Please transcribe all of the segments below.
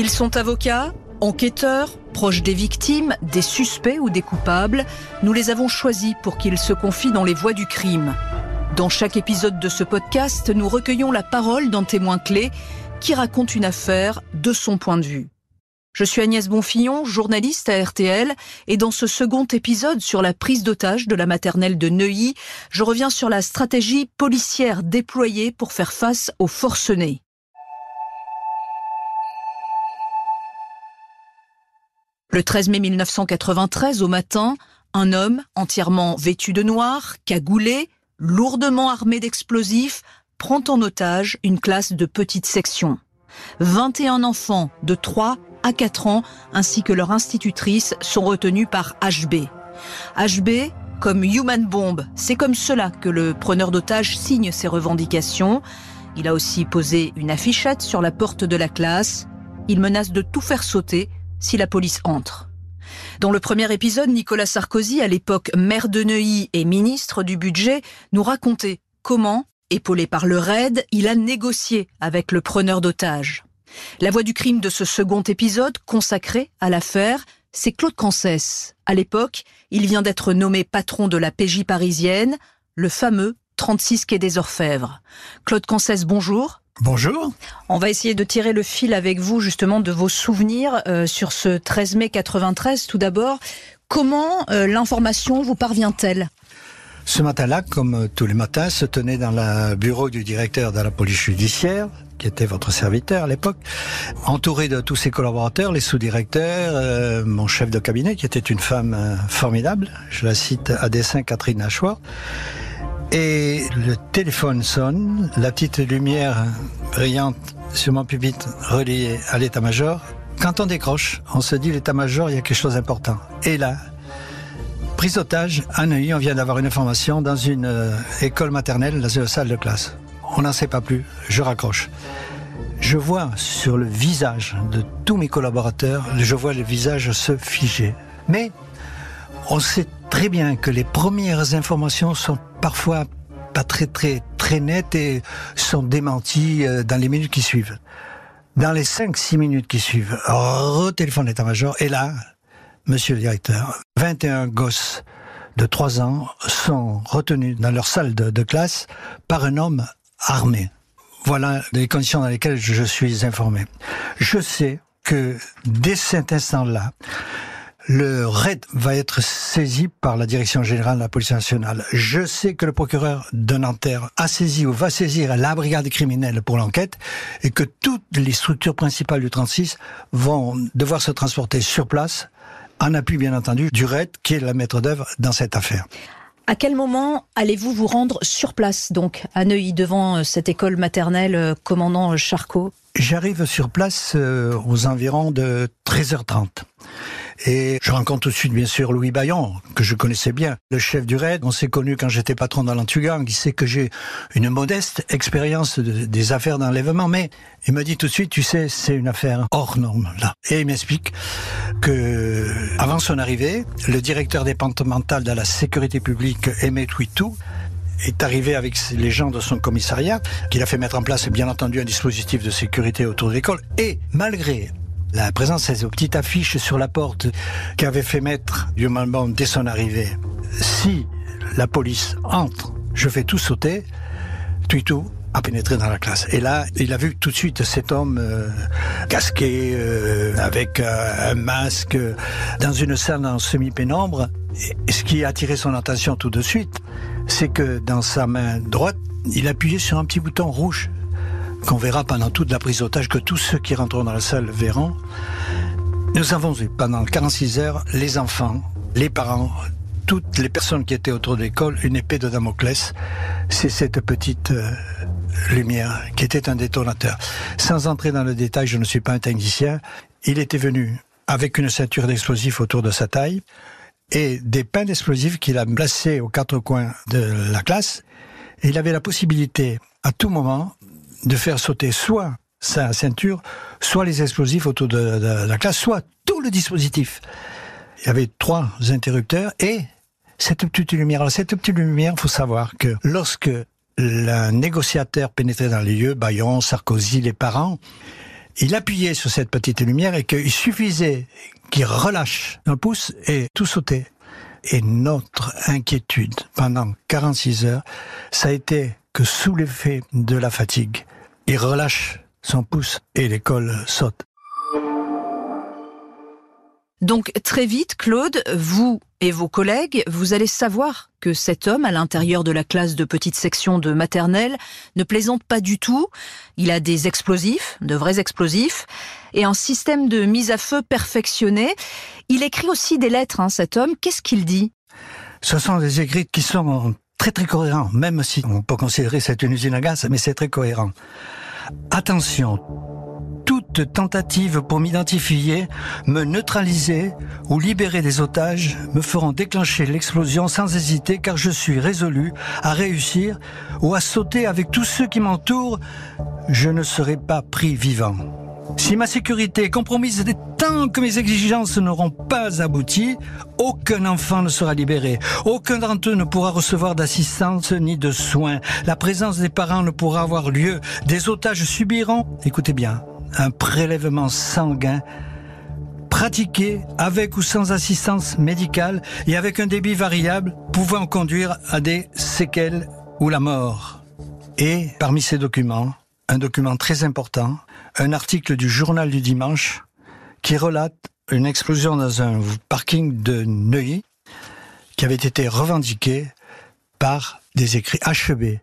Ils sont avocats, enquêteurs, proches des victimes, des suspects ou des coupables. Nous les avons choisis pour qu'ils se confient dans les voies du crime. Dans chaque épisode de ce podcast, nous recueillons la parole d'un témoin clé qui raconte une affaire de son point de vue. Je suis Agnès Bonfillon, journaliste à RTL, et dans ce second épisode sur la prise d'otage de la maternelle de Neuilly, je reviens sur la stratégie policière déployée pour faire face aux forcenés. Le 13 mai 1993, au matin, un homme entièrement vêtu de noir, cagoulé, lourdement armé d'explosifs, prend en otage une classe de petite section. 21 enfants de 3 à 4 ans ainsi que leur institutrice sont retenus par HB. HB comme Human Bomb, c'est comme cela que le preneur d'otages signe ses revendications. Il a aussi posé une affichette sur la porte de la classe. Il menace de tout faire sauter si la police entre. Dans le premier épisode, Nicolas Sarkozy, à l'époque maire de Neuilly et ministre du budget, nous racontait comment, épaulé par le RAID, il a négocié avec le preneur d'otages. La voix du crime de ce second épisode, consacré à l'affaire, c'est Claude Cancès. À l'époque, il vient d'être nommé patron de la PJ parisienne, le fameux 36 quai des Orfèvres. Claude Cancès, bonjour. Bonjour. On va essayer de tirer le fil avec vous justement de vos souvenirs euh, sur ce 13 mai 93. Tout d'abord, comment euh, l'information vous parvient-elle? Ce matin-là, comme tous les matins, se tenait dans le bureau du directeur de la police judiciaire, qui était votre serviteur à l'époque, entouré de tous ses collaborateurs, les sous-directeurs, euh, mon chef de cabinet, qui était une femme formidable, je la cite à dessein Catherine Hachoir, et le téléphone sonne, la petite lumière brillante sur mon pupitre reliée à l'état-major. Quand on décroche, on se dit l'état-major, il y a quelque chose d'important. Et là, prise d'otage, à Neuilly, on vient d'avoir une information dans une euh, école maternelle, dans une salle de classe. On n'en sait pas plus, je raccroche. Je vois sur le visage de tous mes collaborateurs, je vois le visage se figer. Mais on sait très bien que les premières informations sont parfois pas très très très nettes et sont démenties euh, dans les minutes qui suivent. Dans les 5-6 minutes qui suivent, re-téléphone d'état-major et là, monsieur le directeur, 21 gosses de 3 ans sont retenus dans leur salle de classe par un homme armé. Voilà les conditions dans lesquelles je suis informé. Je sais que dès cet instant-là, le RAID va être saisi par la Direction générale de la police nationale. Je sais que le procureur de Nanterre a saisi ou va saisir la brigade criminelle pour l'enquête et que toutes les structures principales du 36 vont devoir se transporter sur place en appui bien entendu du RAID qui est la maître d'œuvre dans cette affaire. À quel moment allez-vous vous rendre sur place, donc, à Neuilly, devant euh, cette école maternelle, euh, commandant Charcot? J'arrive sur place euh, aux environs de 13h30. Et je rencontre tout de suite, bien sûr, Louis Bayon, que je connaissais bien, le chef du RAID. On s'est connu quand j'étais patron dans l'Antugang. Il sait que j'ai une modeste expérience des affaires d'enlèvement, mais il me dit tout de suite, tu sais, c'est une affaire hors norme, là. Et il m'explique que, avant son arrivée, le directeur départemental de la sécurité publique, Aimé Twitou, est arrivé avec les gens de son commissariat, qu'il a fait mettre en place, bien entendu, un dispositif de sécurité autour de l'école. Et malgré la présence de ces petites affiches sur la porte qu'avait fait mettre Human dès son arrivée. Si la police entre, je fais tout sauter. Tuitou a pénétré dans la classe. Et là, il a vu tout de suite cet homme euh, casqué, euh, avec euh, un masque, dans une salle en semi-pénombre. Et ce qui a attiré son attention tout de suite, c'est que dans sa main droite, il appuyait sur un petit bouton rouge qu'on verra pendant toute la prise d'otage, que tous ceux qui rentreront dans la salle verront. Nous avons vu pendant 46 heures les enfants, les parents, toutes les personnes qui étaient autour de l'école, une épée de Damoclès. C'est cette petite euh, lumière qui était un détonateur. Sans entrer dans le détail, je ne suis pas un technicien. Il était venu avec une ceinture d'explosifs autour de sa taille et des pains d'explosifs qu'il a placés aux quatre coins de la classe. Et il avait la possibilité, à tout moment, de faire sauter soit sa ceinture, soit les explosifs autour de, la classe, soit tout le dispositif. Il y avait trois interrupteurs et cette petite lumière. Alors, cette petite lumière, il faut savoir que lorsque le négociateur pénétrait dans les lieux, Bayon, Sarkozy, les parents, il appuyait sur cette petite lumière et qu'il suffisait qu'il relâche un pouce et tout sautait. Et notre inquiétude pendant 46 heures, ça a été que sous l'effet de la fatigue, il relâche son pouce et l'école saute. Donc très vite, Claude, vous et vos collègues, vous allez savoir que cet homme, à l'intérieur de la classe de petite section de maternelle, ne plaisante pas du tout. Il a des explosifs, de vrais explosifs, et un système de mise à feu perfectionné. Il écrit aussi des lettres, hein, cet homme. Qu'est-ce qu'il dit? Ce sont des écrits qui sont très très cohérents, même si on peut considérer c'est une usine à gaz, mais c'est très cohérent. Attention, toute tentative pour m'identifier, me neutraliser ou libérer des otages me feront déclencher l'explosion sans hésiter car je suis résolu à réussir ou à sauter avec tous ceux qui m'entourent. Je ne serai pas pris vivant. Si ma sécurité est compromise tant que mes exigences n'auront pas abouti, aucun enfant ne sera libéré. Aucun d'entre eux ne pourra recevoir d'assistance ni de soins. La présence des parents ne pourra avoir lieu. Des otages subiront, écoutez bien, un prélèvement sanguin pratiqué avec ou sans assistance médicale et avec un débit variable pouvant conduire à des séquelles ou la mort. Et parmi ces documents, un document très important, un article du journal du dimanche qui relate une explosion dans un parking de Neuilly qui avait été revendiqué par des écrits HEB,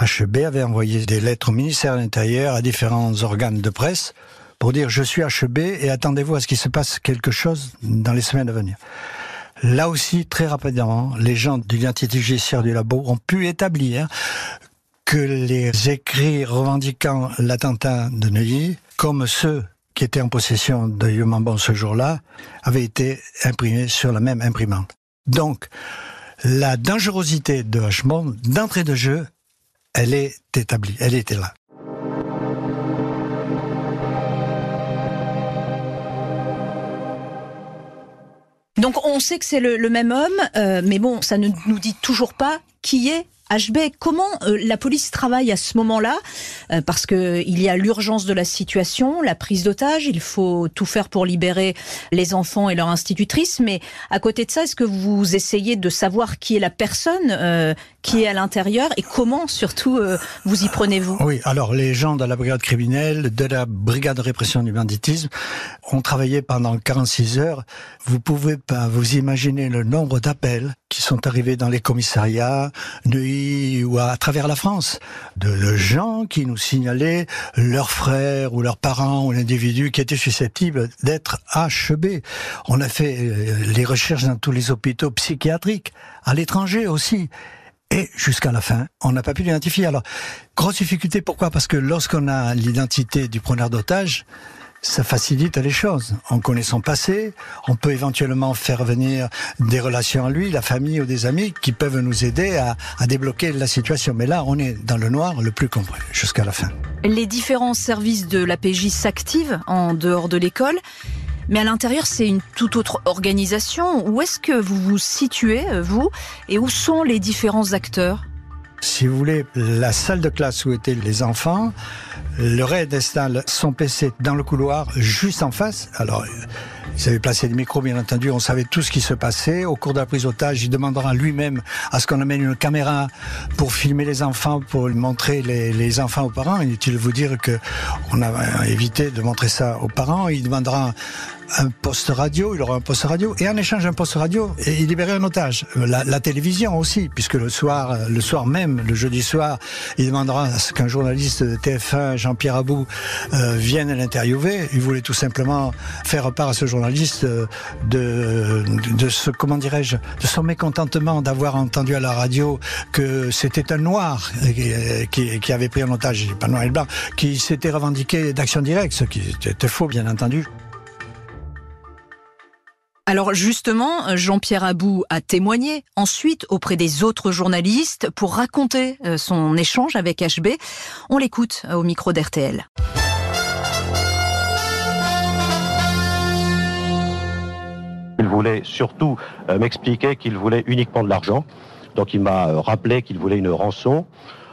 HEB avait envoyé des lettres au ministère de l'Intérieur, à différents organes de presse, pour dire je suis HEB et attendez-vous à ce qu'il se passe quelque chose dans les semaines à venir. Là aussi, très rapidement, les gens de l'identité judiciaire du labo ont pu établir que les écrits revendiquant l'attentat de Neuilly, comme ceux qui étaient en possession de Yomambon ce jour-là, avaient été imprimés sur la même imprimante. Donc, la dangerosité de Hachemont, d'entrée de jeu, elle est établie, elle était là. Donc on sait que c'est le, même homme, euh, mais bon, ça ne nous dit toujours pas qui est HB, comment euh, la police travaille à ce moment-là? Euh, Parce que il y a l'urgence de la situation, la prise d'otage, il faut tout faire pour libérer les enfants et leur institutrice. Mais à côté de ça, est-ce que vous essayez de savoir qui est la personne euh, qui est à l'intérieur et comment surtout vous y prenez-vous? Oui, alors les gens de la brigade criminelle, de la brigade de répression du banditisme, ont travaillé pendant 46 heures. Vous pouvez pas vous imaginer le nombre d'appels qui sont arrivés dans les commissariats, Neuilly ou à, travers la France, de, gens qui nous signalaient leurs frères ou leurs parents ou l'individu qui était susceptible d'être HB. On a fait euh, les recherches dans tous les hôpitaux psychiatriques, à l'étranger aussi. Et jusqu'à la fin, on n'a pas pu l'identifier. Alors, grosse difficulté, pourquoi? Parce que lorsqu'on a l'identité du preneur d'otage, ça facilite les choses. On connaît son passé, on peut éventuellement faire venir des relations à lui, la famille ou des amis qui peuvent nous aider à, débloquer la situation. Mais là, on est dans le noir le plus complet jusqu'à la fin. Les différents services de l'APJ s'activent en dehors de l'école. Mais à l'intérieur, c'est une toute autre organisation. Où est-ce que vous vous situez, vous, et où sont les différents acteurs? Si vous voulez, la salle de classe où étaient les enfants, le raid installe son PC dans le couloir, juste en face. Alors, ils avaient placé des micros, bien entendu. On savait tout ce qui se passait. Au cours de la prise d'otage, il demandera lui-même à ce qu'on amène une caméra pour filmer les enfants, pour montrer les, enfants aux parents. Inutile de vous dire que on a évité de montrer ça aux parents. Il demandera un poste radio, il aura un poste radio, et en échange d'un poste radio, il libérait un otage. La, télévision aussi, puisque le soir, le soir même, le jeudi soir, il demandera à ce qu'un journaliste de TF1, Jean-Pierre Abou, euh, vienne l'interviewer. Il voulait tout simplement faire part à ce journaliste euh, de, de, ce, comment dirais-je, de son mécontentement d'avoir entendu à la radio que c'était un noir qui, qui, avait pris un otage, pas noir et blanc, qui s'était revendiqué d'action directe, ce qui était faux, bien entendu. Alors justement, Jean-Pierre Abou a témoigné ensuite auprès des autres journalistes pour raconter euh, son échange avec HB. On l'écoute au micro d'RTL. Il voulait surtout euh, m'expliquer qu'il voulait uniquement de l'argent. Donc il m'a euh, rappelé qu'il voulait une rançon.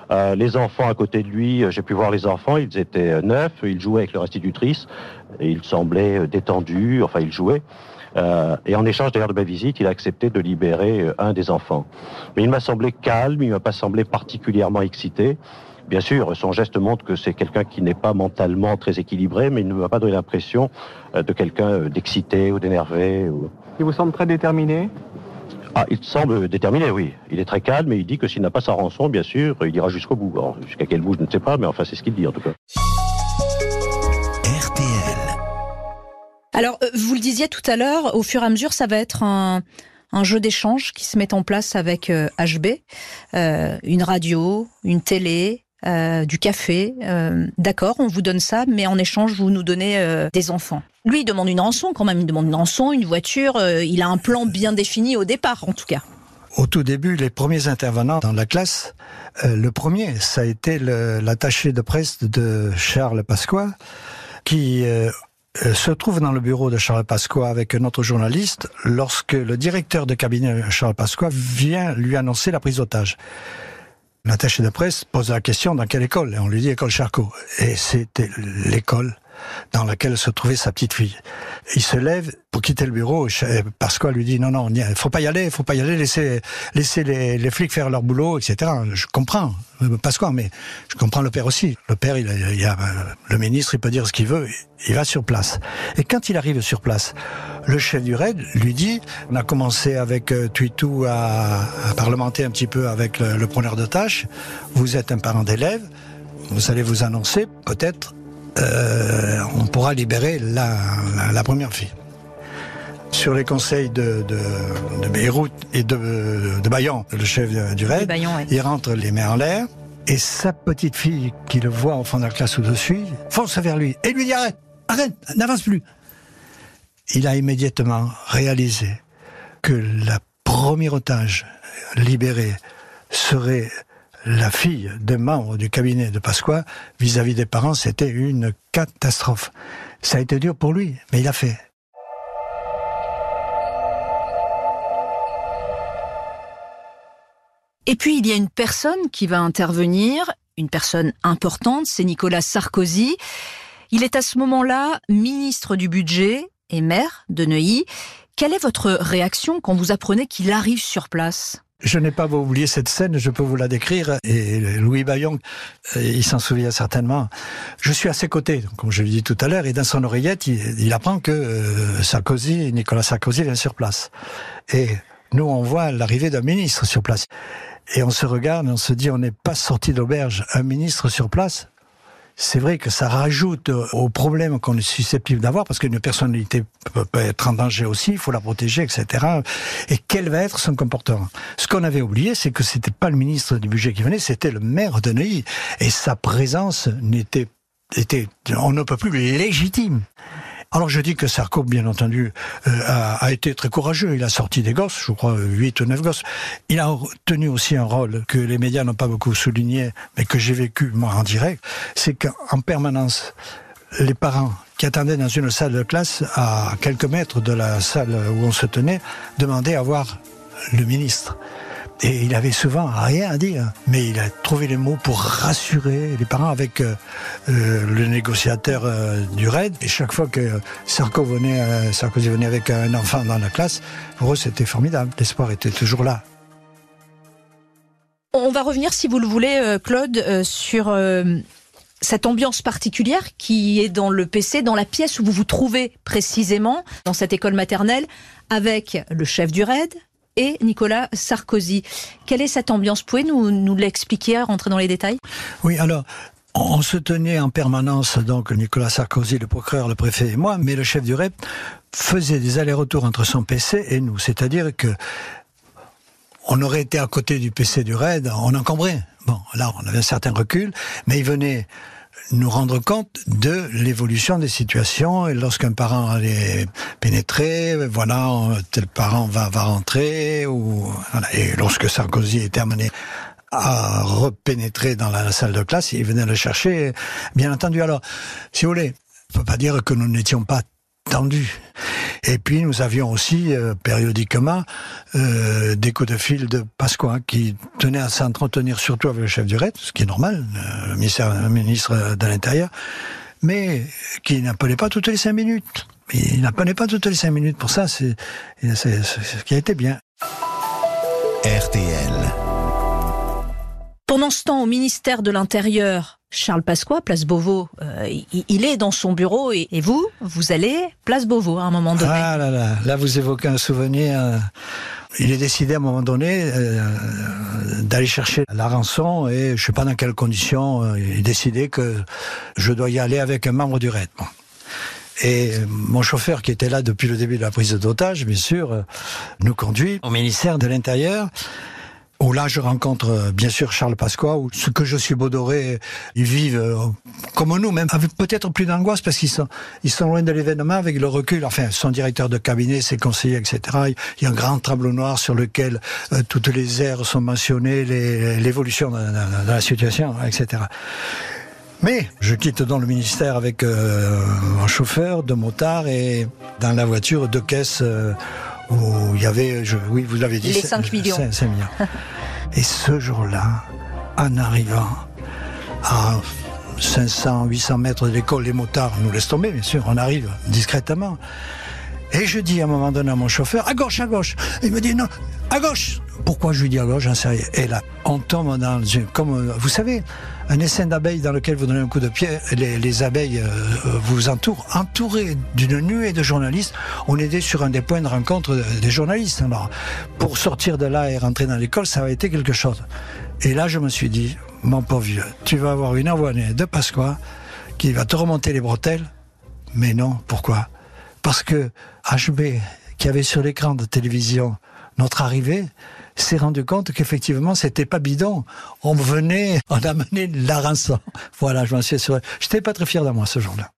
Euh, les enfants à côté de lui, euh, j'ai pu voir les enfants, ils étaient euh, neufs, ils jouaient avec leur institutrice, et ils semblaient détendus, enfin ils jouaient. Et en échange d'ailleurs de ma visite, il a accepté de libérer un des enfants. Mais il m'a semblé calme, il m'a pas semblé particulièrement excité. Bien sûr, son geste montre que c'est quelqu'un qui n'est pas mentalement très équilibré, mais il ne m'a pas donné l'impression de quelqu'un d'excité ou d'énervé. Il vous semble très déterminé? Ah, il semble déterminé, oui. Il est très calme et il dit que s'il n'a pas sa rançon, bien sûr, il ira jusqu'au bout. Jusqu'à quel bout, je ne sais pas, mais enfin, c'est ce qu'il dit en tout cas. Alors, euh, vous le disiez tout à l'heure, au fur et à mesure, ça va être un, jeu d'échange qui se met en place avec HB, euh, euh, une radio, une télé, du café. D'accord, on vous donne ça, mais en échange, vous nous donnez des enfants. Lui, il demande une rançon quand même, il demande une rançon, une voiture, il a un plan bien défini au départ en tout cas. Au tout début, les premiers intervenants dans la classe, le premier, ça a été l'attaché de presse de Charles Pasqua, qui se trouve dans le bureau de Charles Pasqua avec un autre journaliste lorsque le directeur de cabinet Charles Pasqua vient lui annoncer la prise d'otage. L'attaché de presse pose la question dans quelle école? On lui dit école Charcot. Et c'était l'école dans laquelle se trouvait sa petite fille. Il se lève pour quitter le bureau. Pascal lui dit non, non, il faut pas y aller, il faut pas y aller, laisser, laisser les, les, flics faire leur boulot, etc. Je comprends, euh, Pascal, mais je comprends le père aussi. Le père, il, a, le ministre, il peut dire ce qu'il veut, il va sur place. Et quand il arrive sur place, le chef du raid lui dit, on a commencé avec euh, Tuitou à, à, parlementer un petit peu avec le, le preneur de tâches, vous êtes un parent d'élève, vous allez vous annoncer peut-être euh, on pourra libérer la, la, première fille. Sur les conseils de, de, de Beyrouth et de, de Bayan, le chef du raid, il rentre les mains en l'air et sa petite fille qui le voit au fond de la classe au-dessus fonce vers lui et lui dit arrête, arrête, n'avance plus. Il a immédiatement réalisé que la première otage libérée serait la fille des membres du cabinet de Pasqua vis-à-vis des parents, c'était une catastrophe. Ça a été dur pour lui, mais il a fait. Et puis il y a une personne qui va intervenir, une personne importante, c'est Nicolas Sarkozy. Il est à ce moment-là ministre du budget et maire de Neuilly. Quelle est votre réaction quand vous apprenez qu'il arrive sur place? Je n'ai pas oublié cette scène, je peux vous la décrire. Et Louis Bayon, euh, il s'en souvient certainement. Je suis à ses côtés, comme je l'ai dit tout à l'heure, et dans son oreillette, il, apprend que euh, Sarkozy, Nicolas Sarkozy vient sur place. Et nous, on voit l'arrivée d'un ministre sur place. Et on se regarde, on se dit, on n'est pas sorti d'auberge. Un ministre sur place, c'est vrai que ça rajoute aux problèmes qu'on est susceptible d'avoir, parce qu'une personnalité peut, être en danger aussi, il faut la protéger, etc. Et quel va être son comportement? Ce qu'on avait oublié, c'est que c'était pas le ministre du budget qui venait, c'était le maire de Neuilly, et sa présence n'était était, on ne peut plus légitime. Alors je dis que Sarko, bien entendu, euh, a, été très courageux. Il a sorti des gosses, je crois huit ou neuf gosses. Il a tenu aussi un rôle que les médias n'ont pas beaucoup souligné, mais que j'ai vécu moi en direct, c'est qu'en permanence, les parents qui attendaient dans une salle de classe à quelques mètres de la salle où on se tenait demandaient à voir le ministre. Et il avait souvent rien à dire, mais il a trouvé les mots pour rassurer les parents avec euh, euh, le négociateur euh, du RAID. Et chaque fois que Sarkozy venait avec un enfant dans la classe, pour eux c'était formidable. L'espoir était toujours là. On va revenir, si vous le voulez, Claude, sur cette ambiance particulière qui est dans le PC, dans la pièce où vous vous trouvez précisément, dans cette école maternelle, avec le chef du RAID, et Nicolas Sarkozy. Quelle est cette ambiance? Pouvez nous, nous l'expliquer, rentrer dans les détails? Oui, alors on se tenait en permanence, donc Nicolas Sarkozy, le procureur, le préfet et moi, mais le chef du REP faisait des allers-retours entre son PC et nous. C'est-à-dire que on aurait été à côté du PC du RAID, on encombrait. Bon, là, on avait un certain recul, mais il venait nous rendre compte de l'évolution des situations. Et lorsqu'un parent allait pénétrer, voilà, tel parent va, va rentrer. Ou, voilà. Et lorsque Sarkozy était amené à repénétrer dans la salle de classe, il venait le chercher, bien entendu. Alors, si vous voulez, on peut pas dire que nous n'étions pas tendus. Et puis nous avions aussi euh, périodiquement euh, des coups de fil de Pasqua qui tenait à s'entretenir surtout avec le chef du RAID, ce qui est normal, le ministre, le ministre de l'Intérieur, mais qui n'appelait pas toutes les cinq minutes. Il n'appelait pas toutes les cinq minutes. Pour ça, c'est ce qui a été bien. RTL. Pendant ce temps, au ministère de l'Intérieur, Charles Pasqua, place Beauvau, euh, il est dans son bureau et, vous, vous allez place Beauvau à un moment donné. Ah là là, là vous évoquez un souvenir. Euh, il est décidé à un moment donné euh, d'aller chercher la rançon et je ne sais pas dans quelles conditions. il est décidé que je dois y aller avec un membre du RAID. Et mon chauffeur, qui était là depuis le début de la prise d'otage, bien sûr, nous conduit au ministère de l'Intérieur où là je rencontre euh, bien sûr Charles Pasqua, où ce que je suis Baudoré, ils vivent euh, comme nous, même avec peut-être plus d'angoisse parce qu'ils sont, loin de l'événement avec le recul. Enfin, son directeur de cabinet, ses conseillers, etc. Il y a un grand tableau noir sur lequel euh, toutes les aires sont mentionnées, l'évolution de, la situation, etc. Mais je quitte donc le ministère avec un chauffeur, deux motards et dans la voiture deux caisses où il y avait, je, oui, vous l'avez dit, les 5 millions. 5, millions. Et ce jour-là, en arrivant à 500, 800 mètres de l'école, les motards nous laissent tomber, bien sûr, on arrive discrètement. Et je dis à un moment donné à mon chauffeur, à gauche, à gauche. Il me dit non, à gauche. Pourquoi je lui dis à gauche, j'en sais rien. Et là, on tombe dans, comme, vous savez, un essaim d'abeilles dans lequel vous donnez un coup de pied, les, abeilles euh, vous entourent, entourés d'une nuée de journalistes. On était sur un des points de rencontre des journalistes. Alors, pour sortir de là et rentrer dans l'école, ça a été quelque chose. Et là, je me suis dit, mon pauvre vieux, tu vas avoir une envoyée de Pasqua qui va te remonter les bretelles. Mais non, pourquoi? Parce que HB, qui avait sur l'écran de télévision notre arrivée, s'est rendu compte qu'effectivement, c'était pas bidon. On venait, on amenait la rançon. Voilà, je m'en suis assuré. J'étais pas très fier de moi ce jour-là.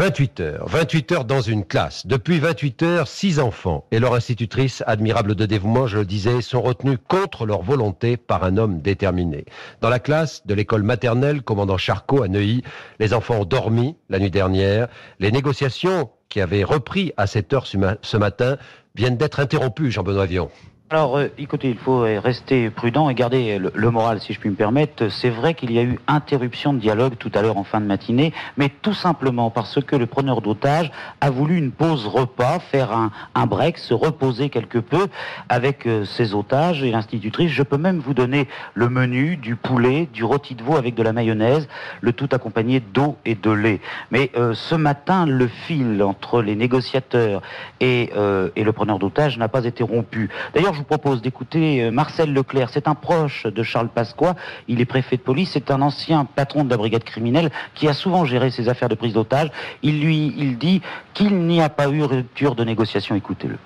28 heures, 28 heures dans une classe. Depuis 28 heures, six enfants et leur institutrice, admirable de dévouement, je le disais, sont retenus contre leur volonté par un homme déterminé. Dans la classe de l'école maternelle commandant Charcot à Neuilly, les enfants ont dormi la nuit dernière. Les négociations qui avaient repris à cette heure ce matin viennent d'être interrompues, Jean-Benoît Vion. Alors, euh, écoutez, il faut rester prudent et garder le, moral, si je puis me permettre. C'est vrai qu'il y a eu interruption de dialogue tout à l'heure en fin de matinée, mais tout simplement parce que le preneur d'otage a voulu une pause repas, faire un, break, se reposer quelque peu avec euh, ses otages et l'institutrice. Je peux même vous donner le menu du poulet, du rôti de veau avec de la mayonnaise, le tout accompagné d'eau et de lait. Mais euh, ce matin, le fil entre les négociateurs et, et le preneur d'otage n'a pas été rompu. D'ailleurs, vous propose d'écouter euh, Marcel Leclerc. C'est un proche de Charles Pasqua. Il est préfet de police. C'est un ancien patron de la brigade criminelle qui a souvent géré ces affaires de prise d'otage. Il lui, il dit qu'il n'y a pas eu rupture de négociation. Écoutez-le.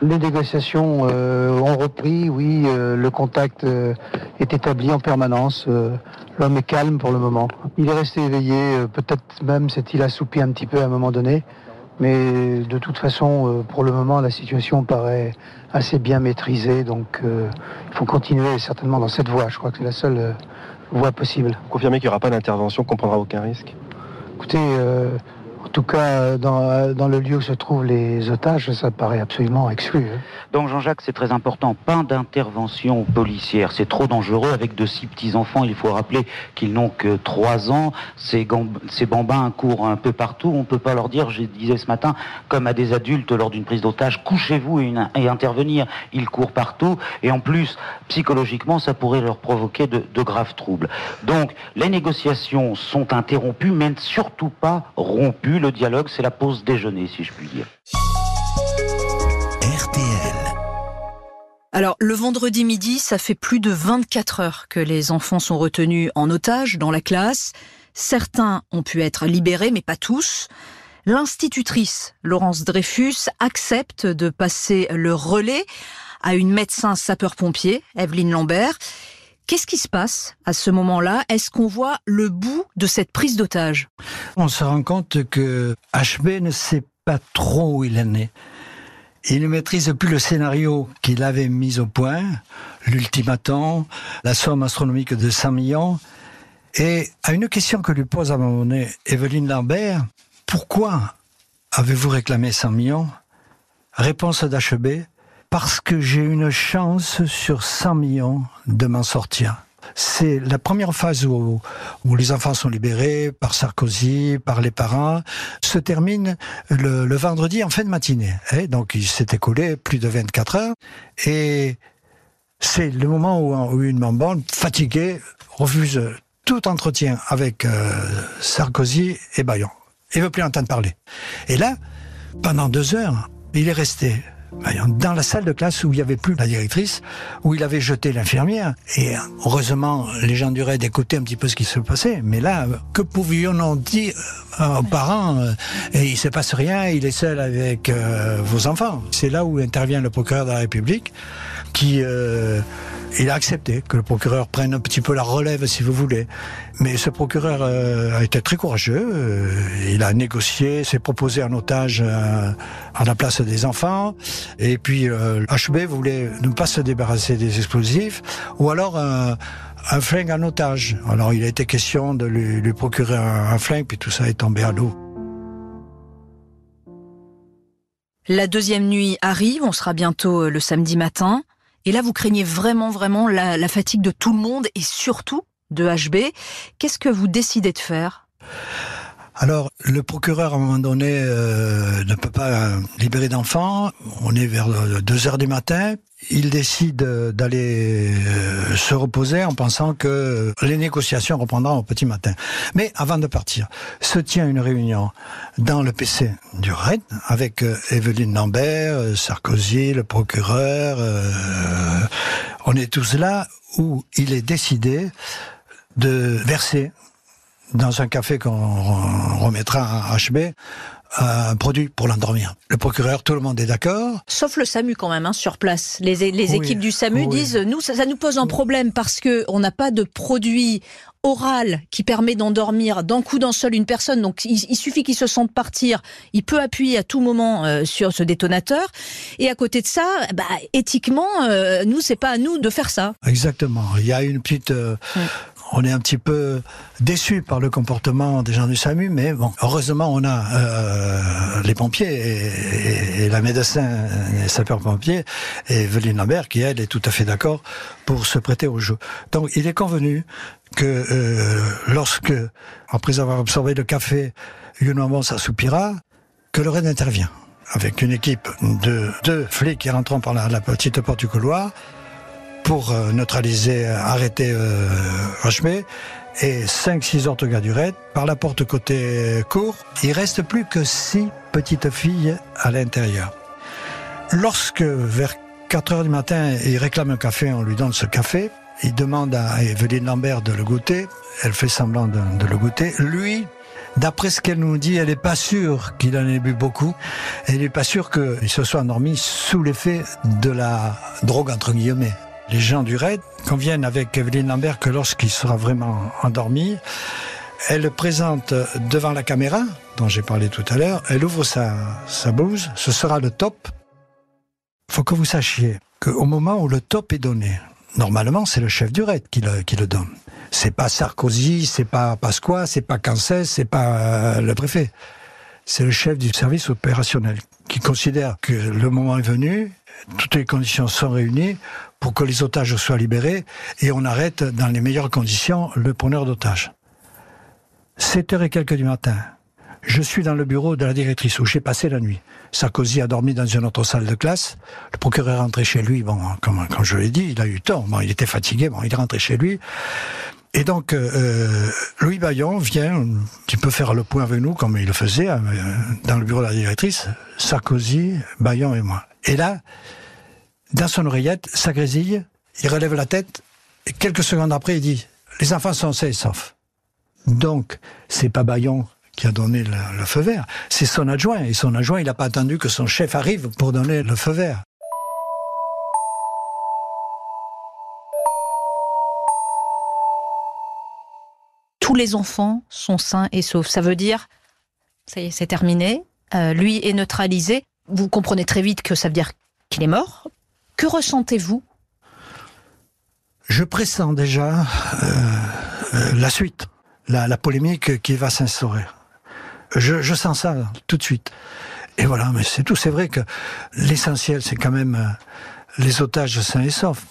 Les négociations euh, ont repris, oui, euh, le contact est établi en permanence. L'homme est calme pour le moment. Il est resté éveillé, peut-être même s'est-il assoupi un petit peu à un moment donné. Mais de toute façon, pour le moment, la situation paraît assez bien maîtrisé. Donc euh, il faut continuer certainement dans cette voie. Je crois que c'est la seule euh, voie possible. Confirmer qu'il n'y aura pas d'intervention, qu'on prendra aucun risque Écoutez, euh, en tout cas, dans, le lieu où se trouvent les otages, ça paraît absolument exclu. Hein. Donc Jean-Jacques, c'est très important, pas d'intervention policière. C'est trop dangereux avec de si petits enfants. Il faut rappeler qu'ils n'ont que 3 ans. Ces, bambins courent un peu partout. On ne peut pas leur dire, je disais ce matin, comme à des adultes lors d'une prise d'otage, couchez-vous et, intervenir. Ils courent partout. Et en plus, psychologiquement, ça pourrait leur provoquer de graves troubles. Donc les négociations sont interrompues, mais surtout pas rompues le dialogue, c'est la pause déjeuner, si je puis dire. RTL. Alors, le vendredi midi, ça fait plus de 24 heures que les enfants sont retenus en otage dans la classe. Certains ont pu être libérés, mais pas tous. L'institutrice, Laurence Dreyfus, accepte de passer le relais à une médecin sapeur-pompier, Evelyne Lambert. Qu'est-ce qui se passe à ce moment-là? Est-ce qu'on voit le bout de cette prise d'otage? On se rend compte que HB ne sait pas trop où il est né. Il ne maîtrise plus le scénario qu'il avait mis au point, l'ultimatum, la somme astronomique de 100 millions. Et à une question que lui pose à un moment donné Evelyne Lambert, pourquoi avez-vous réclamé 100 millions? Réponse d'HB, parce que j'ai une chance sur 100 millions de m'en sortir. C'est la première phase où, où, les enfants sont libérés par Sarkozy, par les parents, se termine le, vendredi en fin de matinée. Donc il s'est écoulé plus de 24 heures. Et c'est le moment où, une maman fatiguée refuse tout entretien avec euh, Sarkozy et Bayon. Il veut plus entendre parler. Et là, pendant deux heures, il est resté dans la salle de classe où il n'y avait plus la directrice, où il avait jeté l'infirmière. Et heureusement, les gens du RAID écoutaient un petit peu ce qui se passait. Mais là, que pouvions-nous dire euh, aux parents euh, Il ne se passe rien, il est seul avec euh, vos enfants. C'est là où intervient le procureur de la République qui il a accepté que le procureur prenne un petit peu la relève, si vous voulez. Mais ce procureur euh, a été très courageux. Euh, il a négocié, s'est proposé un otage euh, à la place des enfants. Et puis HB voulait ne pas se débarrasser des explosifs, ou alors un, un flingue en otage. Alors il a été question de lui, lui procurer un, un flingue, puis tout ça est tombé à l'eau. La deuxième nuit arrive, on sera bientôt le samedi matin. Et là, vous craignez vraiment, vraiment la, fatigue de tout le monde et surtout de HB. Qu'est-ce que vous décidez de faire? Alors, le procureur, à un moment donné, euh, ne peut pas libérer d'enfants. On est vers 2 heures du matin. Il décide d'aller euh, se reposer en pensant que les négociations reprendront au petit matin. Mais avant de partir, se tient une réunion dans le PC du RAID avec euh, Evelyne Lambert, Sarkozy, le procureur. on est tous là où il est décidé de verser dans un café qu'on remettra à HB, un produit pour l'endormir. Le procureur, tout le monde est d'accord. Sauf le SAMU quand même, hein, sur place. Les, les équipes du SAMU disent, nous, ça, ça, nous pose un problème parce que on n'a pas de produit oral qui permet d'endormir d'un coup d'un seul une personne. Donc il, il suffit qu'il se sente partir, il peut appuyer à tout moment euh, sur ce détonateur. Et à côté de ça, bah, éthiquement, euh, nous c'est pas à nous de faire ça. Exactement. Il y a une petite euh, on est un petit peu déçu par le comportement des gens du SAMU, mais bon, heureusement, on a euh, les pompiers et, et, la médecin, les sapeurs-pompiers, et Veline Lambert, qui elle est tout à fait d'accord pour se prêter au jeu. Donc, il est convenu que euh, lorsque, après avoir absorbé le café, maman s'assoupira, que le RAID intervient avec une équipe de deux flics qui rentrent par la petite porte du couloir pour euh, neutraliser, arrêter euh, HB et 5-6 autres gars du raid par la porte côté court. Il reste plus que 6 petites filles à l'intérieur. Lorsque vers 4 heures du matin, il réclame un café, on lui donne ce café. Il demande à Evelyne Lambert de le goûter. Elle fait semblant de, de le goûter. Lui, D'après ce qu'elle nous dit, elle n'est pas sûre qu'il en ait bu beaucoup. Elle n'est pas sûre qu'il se soit endormi sous l'effet de la drogue, entre guillemets les gens du raid conviennent avec Evelyne Lambert que lorsqu'il sera vraiment endormi, elle présente devant la caméra, dont j'ai parlé tout à l'heure, elle ouvre sa, sa blouse, ce sera le top. faut que vous sachiez qu'au moment où le top est donné, normalement c'est le chef du raid qui le, qui le donne. C'est pas Sarkozy, c'est pas Pasqua, c'est pas Cancès, c'est pas euh, le préfet. C'est le chef du service opérationnel qui considère que le moment est venu, toutes les conditions sont réunies pour que les otages soient libérés et on arrête dans les meilleures conditions le preneur d'otages. 7 heures et quelques du matin, je suis dans le bureau de la directrice où j'ai passé la nuit. Sarkozy a dormi dans une autre salle de classe. Le procureur est rentré chez lui. Bon, comme, comme je l'ai dit, il a eu tort. Bon, il était fatigué. Bon, il est rentré chez lui. Et donc, euh, Louis Bayon vient qui peut faire le point avec nous, comme il le faisait euh, dans le bureau de la directrice, Sarkozy, Bayon et moi. Et là, dans son oreillette, ça grésille, il relève la tête, et quelques secondes après, il dit Les enfants sont sains et saufs. Donc, c'est pas Bayon qui a donné le, le feu vert, c'est son adjoint. Et son adjoint, il n'a pas attendu que son chef arrive pour donner le feu vert. Tous les enfants sont sains et saufs. Ça veut dire, ça y est, c'est terminé. Euh, lui est neutralisé. Vous comprenez très vite que ça veut dire qu'il est mort. Que ressentez-vous? Je pressens déjà euh, euh, la suite, la, polémique qui va s'instaurer. Je, sens ça tout de suite. Et voilà, mais c'est tout. C'est vrai que l'essentiel, c'est quand même les otages sains et saufs.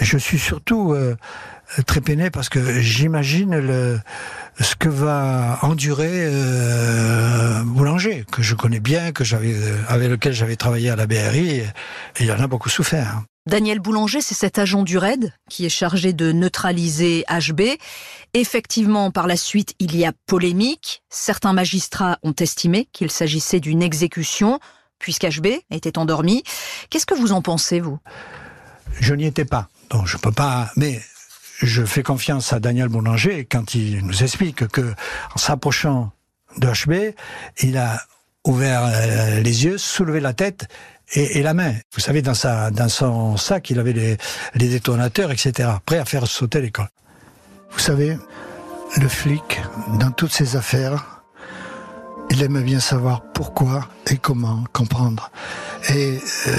Et je suis surtout très peiné parce que j'imagine le ce que va endurer euh, Boulanger, que je connais bien, que j'avais avec lequel j'avais travaillé à la BRI, et il en a beaucoup souffert. Daniel Boulanger, c'est cet agent du RAID qui est chargé de neutraliser HB. Effectivement, par la suite, il y a polémique. Certains magistrats ont estimé qu'il s'agissait d'une exécution, puisqu'HB était endormi. Qu'est-ce que vous en pensez, vous? Je n'y étais pas, donc je peux pas. Mais je fais confiance à Daniel Boulanger quand il nous explique que, en s'approchant de HB, il a ouvert euh, les yeux, soulevé la tête et, la main. Vous savez, dans, sa, son sac, il avait les, les détonateurs, etc., prêt à faire sauter l'école. Vous savez, le flic, dans toutes ses affaires, il aime bien savoir pourquoi et comment comprendre. Et euh,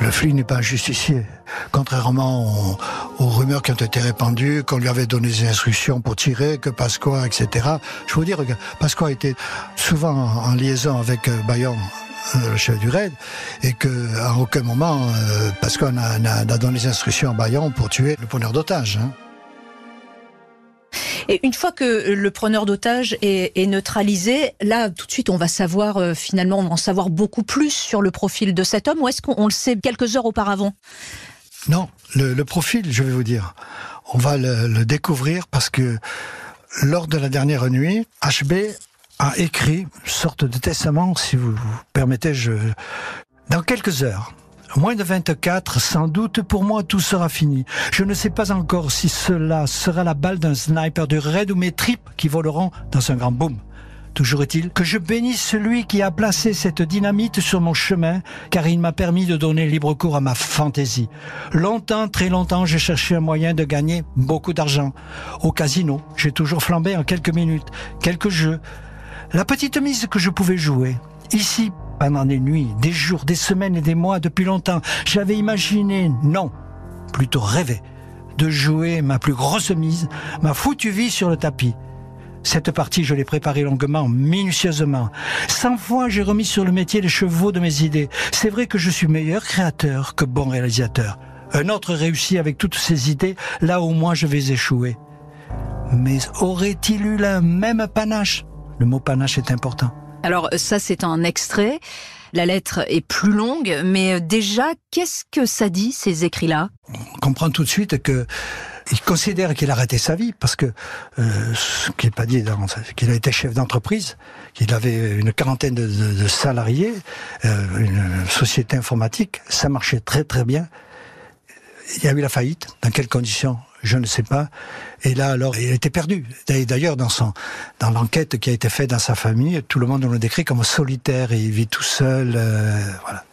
le flic n'est pas un justicier. Contrairement aux, rumeurs qui ont été répandues, qu'on lui avait donné des instructions pour tirer, que Pasqua, etc. Je veux dire Pasqua était souvent en, liaison avec euh, Bayon le chef du raid, et que à aucun moment, euh, parce qu'on a, a, a, donné des instructions à Bayon pour tuer le preneur d'otages. Hein. Et une fois que le preneur d'otages est, neutralisé, là, tout de suite, on va savoir, euh, finalement, on va en savoir beaucoup plus sur le profil de cet homme, ou est-ce qu'on le sait quelques heures auparavant? Non, le, profil, je vais vous dire, on va le, le découvrir parce que lors de la dernière nuit, HB a écrit une sorte de testament, si vous, vous permettez, je... dans quelques heures. Moins de 24, sans doute, pour moi, tout sera fini. Je ne sais pas encore si cela sera la balle d'un sniper de raid ou mes tripes qui voleront dans un grand boom. Toujours est-il que je bénisse celui qui a placé cette dynamite sur mon chemin, car il m'a permis de donner libre cours à ma fantaisie. Longtemps, très longtemps, j'ai cherché un moyen de gagner beaucoup d'argent. Au casino, j'ai toujours flambé en quelques minutes, quelques jeux. La petite mise que je pouvais jouer. Ici, pendant des nuits, des jours, des semaines et des mois, depuis longtemps, j'avais imaginé, non, plutôt rêvé, de jouer ma plus grosse mise, ma foutue vie sur le tapis. Cette partie, je l'ai préparée longuement, minutieusement. Cent fois, j'ai remis sur le métier les chevaux de mes idées. C'est vrai que je suis meilleur créateur que bon réalisateur. Un autre réussit avec toutes ses idées, là où moi je vais échouer. Mais aurait-il eu la même panache? Le mot panache est important. Alors ça, c'est un extrait. La lettre est plus longue, mais déjà, qu'est-ce que ça dit, ces écrits-là? On comprend tout de suite que il considère qu'il a raté sa vie parce que euh, ce qui n'est pas dit, qu'il a été chef d'entreprise, qu'il avait une quarantaine de salariés, euh, une société informatique, ça marchait très très bien. Il y a eu la faillite. Dans quelles conditions? Je ne sais pas. Et là, alors, il était perdu. D'ailleurs, dans son, dans l'enquête qui a été faite dans sa famille, tout le monde le décrit comme solitaire il vit tout seul. Euh, voilà.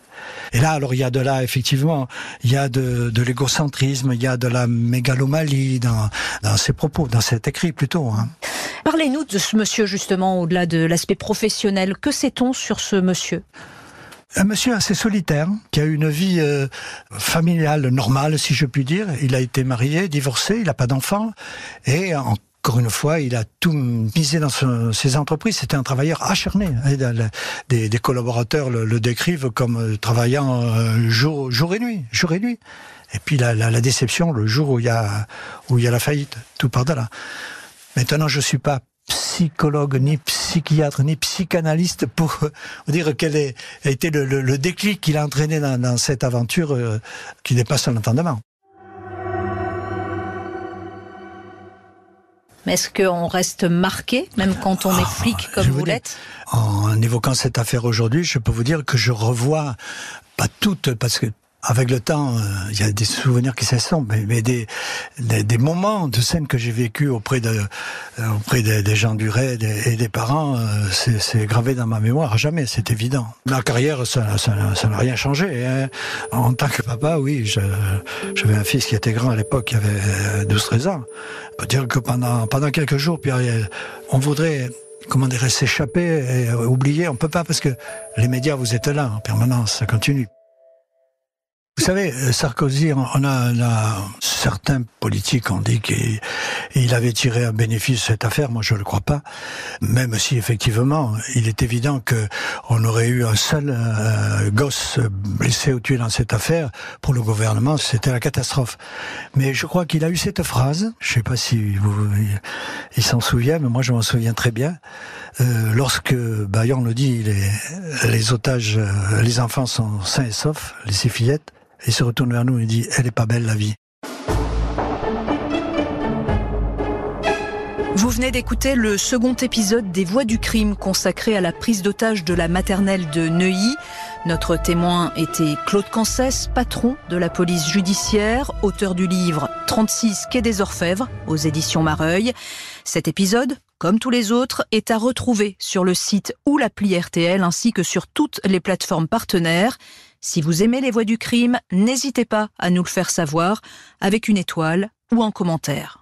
Et là, alors, il y a de là, effectivement, il y a de, l'égocentrisme, il y a de la mégalomanie dans, dans ses propos, dans cet écrit plutôt. Hein. Parlez-nous de ce monsieur, justement, au-delà de l'aspect professionnel. Que sait-on sur ce monsieur? Un monsieur assez solitaire, qui a une vie euh, familiale normale, si je puis dire. Il a été marié, divorcé, il n'a pas d'enfant. Et encore une fois, il a tout misé dans ses entreprises. C'était un travailleur acharné. Des, des collaborateurs le, décrivent comme travaillant euh, jour, et nuit, jour et nuit. Et puis la, déception le jour où il y a la faillite, tout par là. Maintenant, je suis pas psychologue, ni psychiatre, ni psychanalyste pour dire quel est, a été le, le, le déclic qu'il a entraîné dans, dans cette aventure euh, qui dépasse son entendement. Mais est-ce qu'on reste marqué, même quand on est ah, flic comme vous l'êtes? En évoquant cette affaire aujourd'hui, je peux vous dire que je revois, pas toutes, parce que avec le temps, il euh, y a des souvenirs qui s'essompent, mais, des, des, des, moments de scènes que j'ai vécu auprès de euh, auprès des, gens du raid et, des parents, euh, c'est gravé dans ma mémoire jamais, c'est évident. Ma carrière, ça n'a ça, rien changé. Hein. En tant que papa, oui, j'avais un fils qui était grand à l'époque, qui avait 12-13 ans. On peut dire que pendant pendant quelques jours, puis on voudrait comment dire, s'échapper et oublier. On peut pas parce que les médias, vous êtes là en permanence, ça continue. Vous savez, Sarkozy, on a, on a certains politiques ont dit qu'il avait tiré un bénéfice de cette affaire. Moi, je ne le crois pas. Même si, effectivement, il est évident que on aurait eu un seul euh, gosse blessé ou tué dans cette affaire. Pour le gouvernement, c'était la catastrophe. Mais je crois qu'il a eu cette phrase. Je ne sais pas si vous, il s'en souvient, mais moi, je m'en souviens très bien. Euh, lorsque Bayon le dit, les, les otages, euh, les enfants sont sains et saufs, les six il se retourne vers nous et dit, elle est pas belle la vie. Vous venez d'écouter le second épisode des Voix du crime consacré à la prise d'otage de la maternelle de Neuilly. Notre témoin était Claude Cancès, patron de la police judiciaire, auteur du livre 36 Quai des Orfèvres aux éditions Mareuil. Cet épisode, comme tous les autres, est à retrouver sur le site ou l'appli RTL ainsi que sur toutes les plateformes partenaires. Si vous aimez les voix du crime, n'hésitez pas à nous le faire savoir avec une étoile ou un commentaire.